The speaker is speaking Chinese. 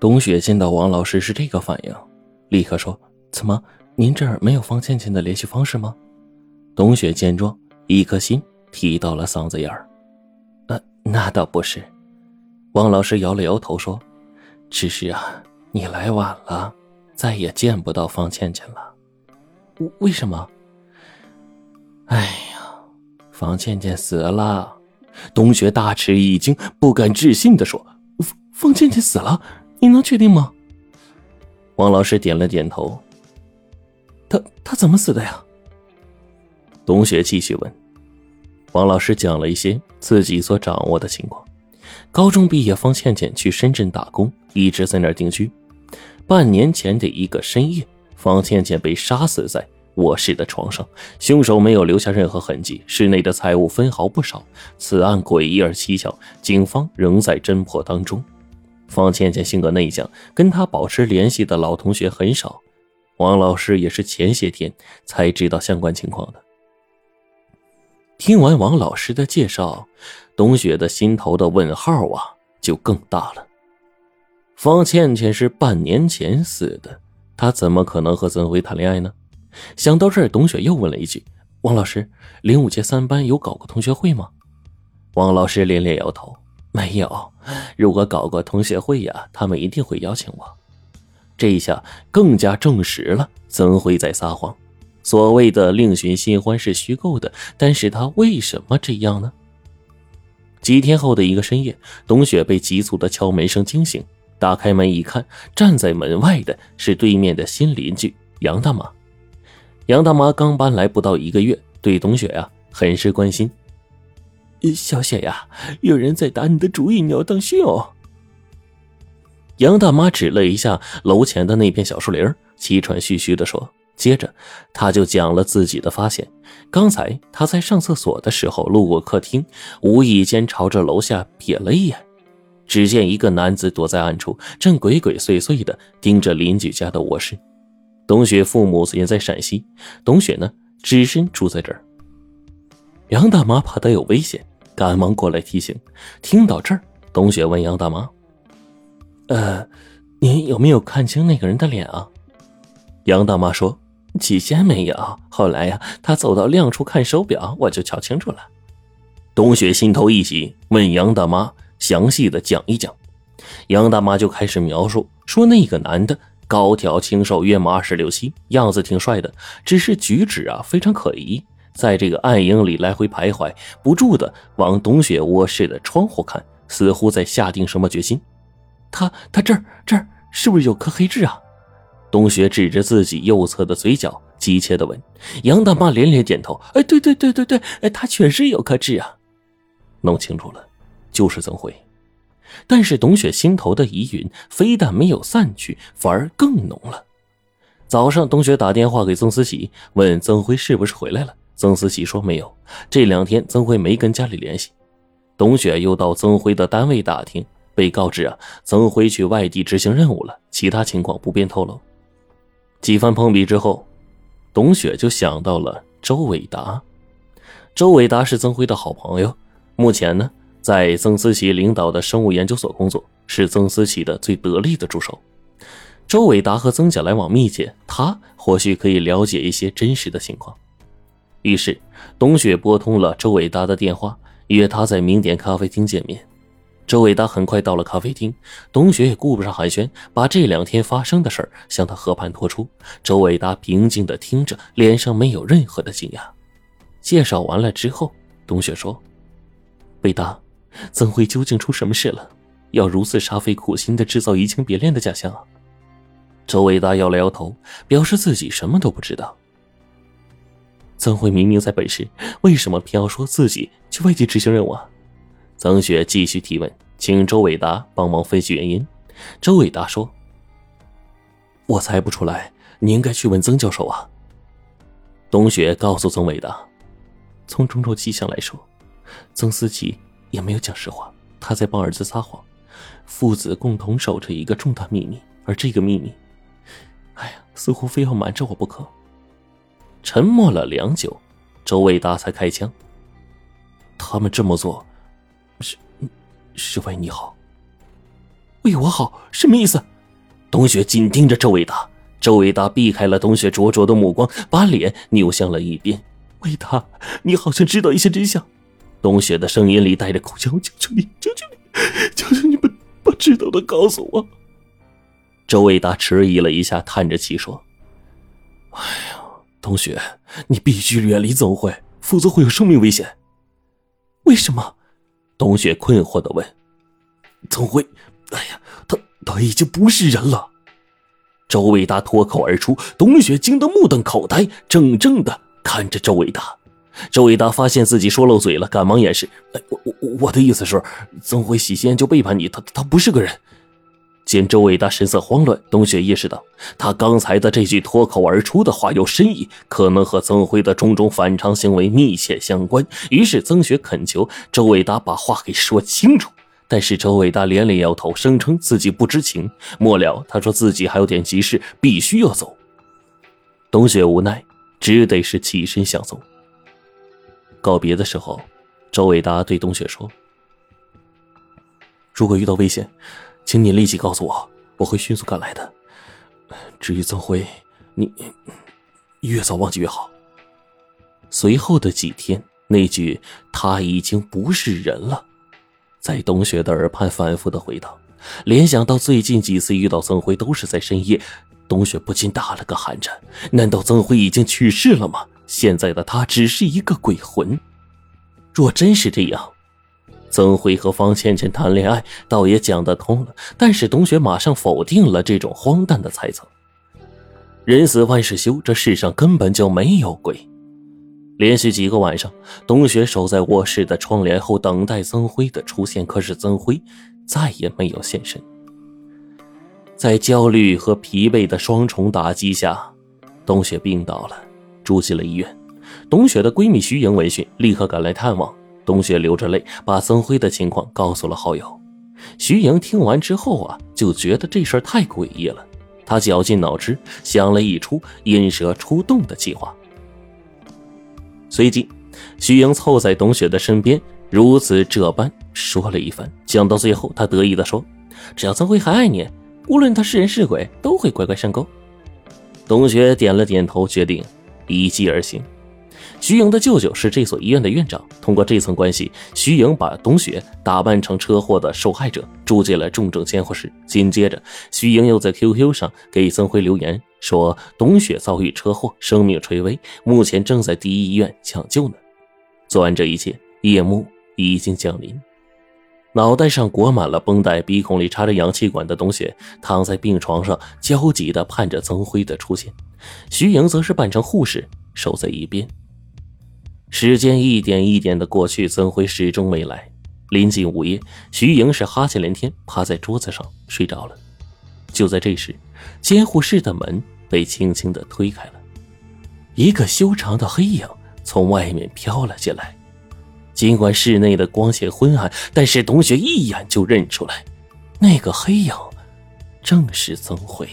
董雪见到王老师是这个反应，立刻说：“怎么，您这儿没有方倩倩的联系方式吗？”董雪见状，一颗心提到了嗓子眼儿。“呃，那倒不是。”王老师摇了摇头说：“只是啊，你来晚了，再也见不到方倩倩了。为为什么？”“哎呀，方倩倩死了。”董雪大吃一惊，不敢置信的说：“方方倩倩死了？你能确定吗？”王老师点了点头。他他怎么死的呀？董雪继续问。王老师讲了一些自己所掌握的情况：高中毕业，方倩倩去深圳打工，一直在那儿定居。半年前的一个深夜，方倩倩被杀死在。卧室的床上，凶手没有留下任何痕迹，室内的财物分毫不少。此案诡异而蹊跷，警方仍在侦破当中。方倩倩性格内向，跟她保持联系的老同学很少。王老师也是前些天才知道相关情况的。听完王老师的介绍，董雪的心头的问号啊就更大了。方倩倩是半年前死的，她怎么可能和曾辉谈恋爱呢？想到这儿，董雪又问了一句：“王老师，零五届三班有搞过同学会吗？”王老师连连摇头：“没有。如果搞过同学会呀，他们一定会邀请我。”这一下更加证实了曾辉在撒谎。所谓的另寻新欢是虚构的，但是他为什么这样呢？几天后的一个深夜，董雪被急促的敲门声惊醒，打开门一看，站在门外的是对面的新邻居杨大妈。杨大妈刚搬来不到一个月，对董雪呀很是关心。小雪呀，有人在打你的主意，你要当心哦。杨大妈指了一下楼前的那片小树林，气喘吁吁的说。接着，她就讲了自己的发现：刚才她在上厕所的时候，路过客厅，无意间朝着楼下瞥了一眼，只见一个男子躲在暗处，正鬼鬼祟祟的盯着邻居家的卧室。董雪父母也在陕西，董雪呢，只身住在这儿。杨大妈怕他有危险，赶忙过来提醒。听到这儿，董雪问杨大妈：“呃，您有没有看清那个人的脸啊？”杨大妈说：“起先没有，后来呀，他走到亮处看手表，我就瞧清楚了。”董雪心头一喜，问杨大妈详细的讲一讲。杨大妈就开始描述说那个男的。高挑清瘦，约莫二十六七，样子挺帅的，只是举止啊非常可疑，在这个暗影里来回徘徊，不住的往董雪卧室的窗户看，似乎在下定什么决心。他他这儿这儿是不是有颗黑痣啊？董雪指着自己右侧的嘴角，急切的问。杨大妈连连点头，哎，对对对对对，哎，他确实有颗痣啊。弄清楚了，就是曾辉。但是董雪心头的疑云非但没有散去，反而更浓了。早上，董雪打电话给曾思喜，问曾辉是不是回来了。曾思琪说没有，这两天曾辉没跟家里联系。董雪又到曾辉的单位打听，被告知啊，曾辉去外地执行任务了，其他情况不便透露。几番碰壁之后，董雪就想到了周伟达。周伟达是曾辉的好朋友，目前呢。在曾思齐领导的生物研究所工作，是曾思齐的最得力的助手。周伟达和曾家来往密切，他或许可以了解一些真实的情况。于是，董雪拨通了周伟达的电话，约他在名典咖啡厅见面。周伟达很快到了咖啡厅，董雪也顾不上寒暄，把这两天发生的事向他和盘托出。周伟达平静地听着，脸上没有任何的惊讶。介绍完了之后，董雪说：“伟达。”曾辉究竟出什么事了？要如此煞费苦心的制造移情别恋的假象啊？周伟达摇了摇头，表示自己什么都不知道。曾慧明明在本市，为什么偏要说自己去外地执行任务？啊？曾雪继续提问，请周伟达帮忙分析原因。周伟达说：“我猜不出来，你应该去问曾教授啊。”董雪告诉曾伟达：“从种种迹象来说，曾思琪。”也没有讲实话，他在帮儿子撒谎，父子共同守着一个重大秘密，而这个秘密，哎呀，似乎非要瞒着我不可。沉默了良久，周伟达才开枪。他们这么做，是是为你好。为我好，什么意思？董雪紧盯着周伟达，周伟达避开了董雪灼灼的目光，把脸扭向了一边。伟达，你好像知道一些真相。董雪的声音里带着哭腔：“求求你，求求你，求求你把把知道的告诉我。”周伟达迟疑了一下，叹着气说：“唉呀，董雪，你必须远离曾辉，否则会有生命危险。”为什么？董雪困惑的问。曾辉，哎呀，他他已经不是人了。周伟达脱口而出，董雪惊得目瞪口呆，怔怔的看着周伟达。周伟达发现自己说漏嘴了，赶忙掩饰：“哎，我我我的意思是，曾辉喜仙就背叛你，他他不是个人。”见周伟达神色慌乱，董雪意识到他刚才的这句脱口而出的话有深意，可能和曾辉的种种反常行为密切相关。于是曾雪恳求周伟达把话给说清楚，但是周伟达连连摇头，声称自己不知情。末了，他说自己还有点急事，必须要走。董雪无奈，只得是起身想走。告别的时候，周伟达对董雪说：“如果遇到危险。”请你立即告诉我，我会迅速赶来的。至于曾辉，你越早忘记越好。随后的几天，那句“他已经不是人了”在董雪的耳畔反复的回荡。联想到最近几次遇到曾辉都是在深夜，董雪不禁打了个寒颤。难道曾辉已经去世了吗？现在的他只是一个鬼魂？若真是这样，曾辉和方倩倩谈恋爱，倒也讲得通了。但是董雪马上否定了这种荒诞的猜测。人死万事休，这世上根本就没有鬼。连续几个晚上，董雪守在卧室的窗帘后，等待曾辉的出现。可是曾辉再也没有现身。在焦虑和疲惫的双重打击下，董雪病倒了，住进了医院。董雪的闺蜜徐莹闻讯，立刻赶来探望。董雪流着泪把曾辉的情况告诉了好友，徐莹听完之后啊，就觉得这事儿太诡异了。她绞尽脑汁想了一出引蛇出洞的计划。随即，徐莹凑在董雪的身边，如此这般说了一番。讲到最后，她得意地说：“只要曾辉还爱你，无论他是人是鬼，都会乖乖上钩。”董雪点了点头，决定依计而行。徐莹的舅舅是这所医院的院长，通过这层关系，徐莹把董雪打扮成车祸的受害者，住进了重症监护室。紧接着，徐莹又在 QQ 上给曾辉留言，说董雪遭遇车祸，生命垂危，目前正在第一医院抢救呢。做完这一切，夜幕已经降临，脑袋上裹满了绷带，鼻孔里插着氧气管的董雪躺在病床上，焦急地盼着曾辉的出现。徐莹则是扮成护士，守在一边。时间一点一点的过去，曾辉始终没来。临近午夜，徐莹是哈欠连天，趴在桌子上睡着了。就在这时，监护室的门被轻轻的推开了，一个修长的黑影从外面飘了进来。尽管室内的光线昏暗，但是董雪一眼就认出来，那个黑影正是曾辉。